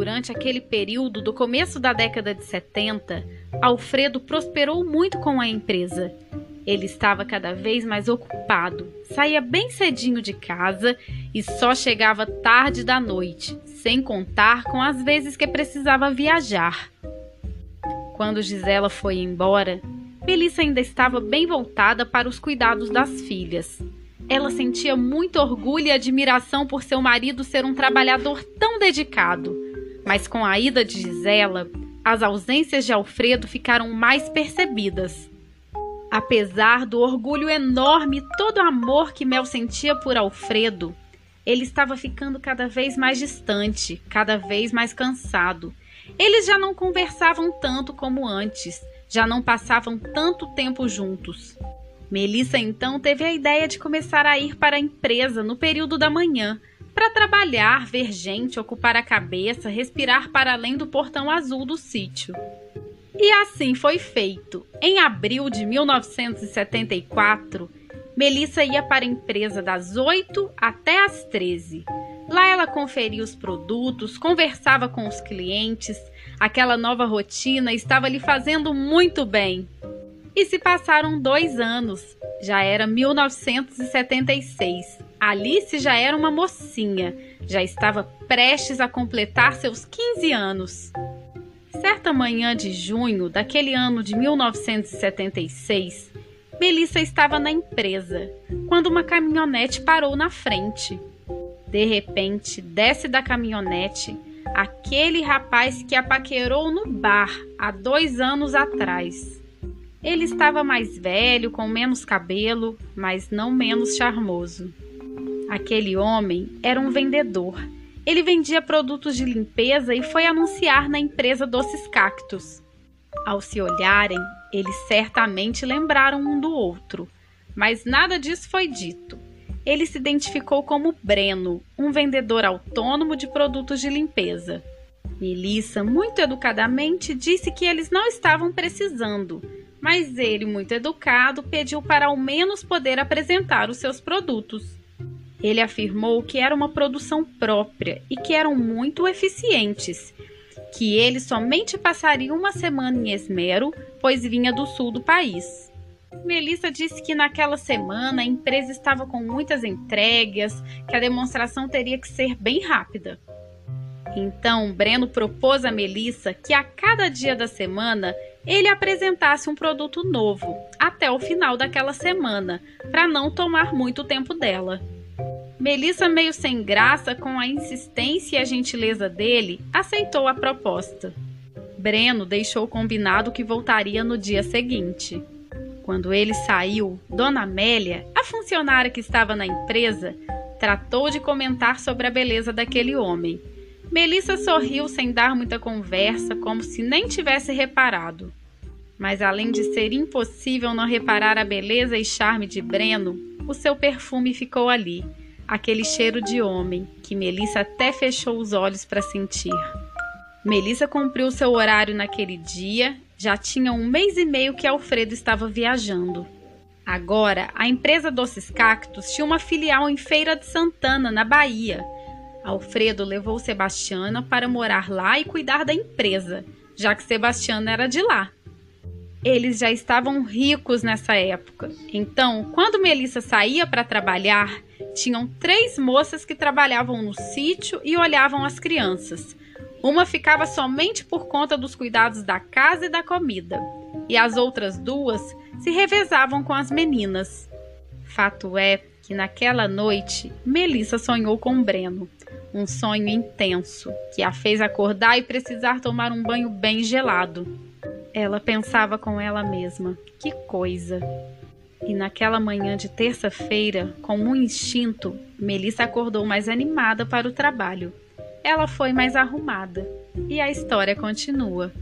durante aquele período do começo da década de 70, Alfredo prosperou muito com a empresa. Ele estava cada vez mais ocupado, saía bem cedinho de casa e só chegava tarde da noite, sem contar com as vezes que precisava viajar. Quando Gisela foi embora, Melissa ainda estava bem voltada para os cuidados das filhas. Ela sentia muito orgulho e admiração por seu marido ser um trabalhador tão dedicado. Mas com a ida de Gisela, as ausências de Alfredo ficaram mais percebidas. Apesar do orgulho enorme e todo o amor que Mel sentia por Alfredo, ele estava ficando cada vez mais distante, cada vez mais cansado. Eles já não conversavam tanto como antes, já não passavam tanto tempo juntos. Melissa então teve a ideia de começar a ir para a empresa no período da manhã, para trabalhar, ver gente, ocupar a cabeça, respirar para além do portão azul do sítio. E assim foi feito. Em abril de 1974, Melissa ia para a empresa das 8 até as 13. Lá ela conferia os produtos, conversava com os clientes. Aquela nova rotina estava lhe fazendo muito bem. E se passaram dois anos. Já era 1976. Alice já era uma mocinha, já estava prestes a completar seus 15 anos. Certa manhã de junho daquele ano de 1976, Melissa estava na empresa quando uma caminhonete parou na frente. De repente, desce da caminhonete aquele rapaz que a paquerou no bar há dois anos atrás. Ele estava mais velho, com menos cabelo, mas não menos charmoso. Aquele homem era um vendedor. Ele vendia produtos de limpeza e foi anunciar na empresa Doces Cactos. Ao se olharem, eles certamente lembraram um do outro, mas nada disso foi dito. Ele se identificou como Breno, um vendedor autônomo de produtos de limpeza. Melissa, muito educadamente, disse que eles não estavam precisando, mas ele, muito educado, pediu para ao menos poder apresentar os seus produtos. Ele afirmou que era uma produção própria e que eram muito eficientes, que ele somente passaria uma semana em Esmero, pois vinha do sul do país. Melissa disse que naquela semana a empresa estava com muitas entregas, que a demonstração teria que ser bem rápida. Então, Breno propôs a Melissa que a cada dia da semana ele apresentasse um produto novo, até o final daquela semana, para não tomar muito tempo dela. Melissa, meio sem graça com a insistência e a gentileza dele, aceitou a proposta. Breno deixou combinado que voltaria no dia seguinte. Quando ele saiu, Dona Amélia, a funcionária que estava na empresa, tratou de comentar sobre a beleza daquele homem. Melissa sorriu sem dar muita conversa, como se nem tivesse reparado. Mas além de ser impossível não reparar a beleza e charme de Breno, o seu perfume ficou ali aquele cheiro de homem que Melissa até fechou os olhos para sentir. Melissa cumpriu seu horário naquele dia, já tinha um mês e meio que Alfredo estava viajando. Agora, a empresa Doces Cactos tinha uma filial em Feira de Santana, na Bahia. Alfredo levou Sebastiana para morar lá e cuidar da empresa, já que Sebastiana era de lá. Eles já estavam ricos nessa época. Então, quando Melissa saía para trabalhar, tinham três moças que trabalhavam no sítio e olhavam as crianças. Uma ficava somente por conta dos cuidados da casa e da comida, e as outras duas se revezavam com as meninas. Fato é que naquela noite Melissa sonhou com Breno, um sonho intenso que a fez acordar e precisar tomar um banho bem gelado. Ela pensava com ela mesma: que coisa! E naquela manhã de terça-feira, com um instinto, Melissa acordou mais animada para o trabalho. Ela foi mais arrumada. E a história continua.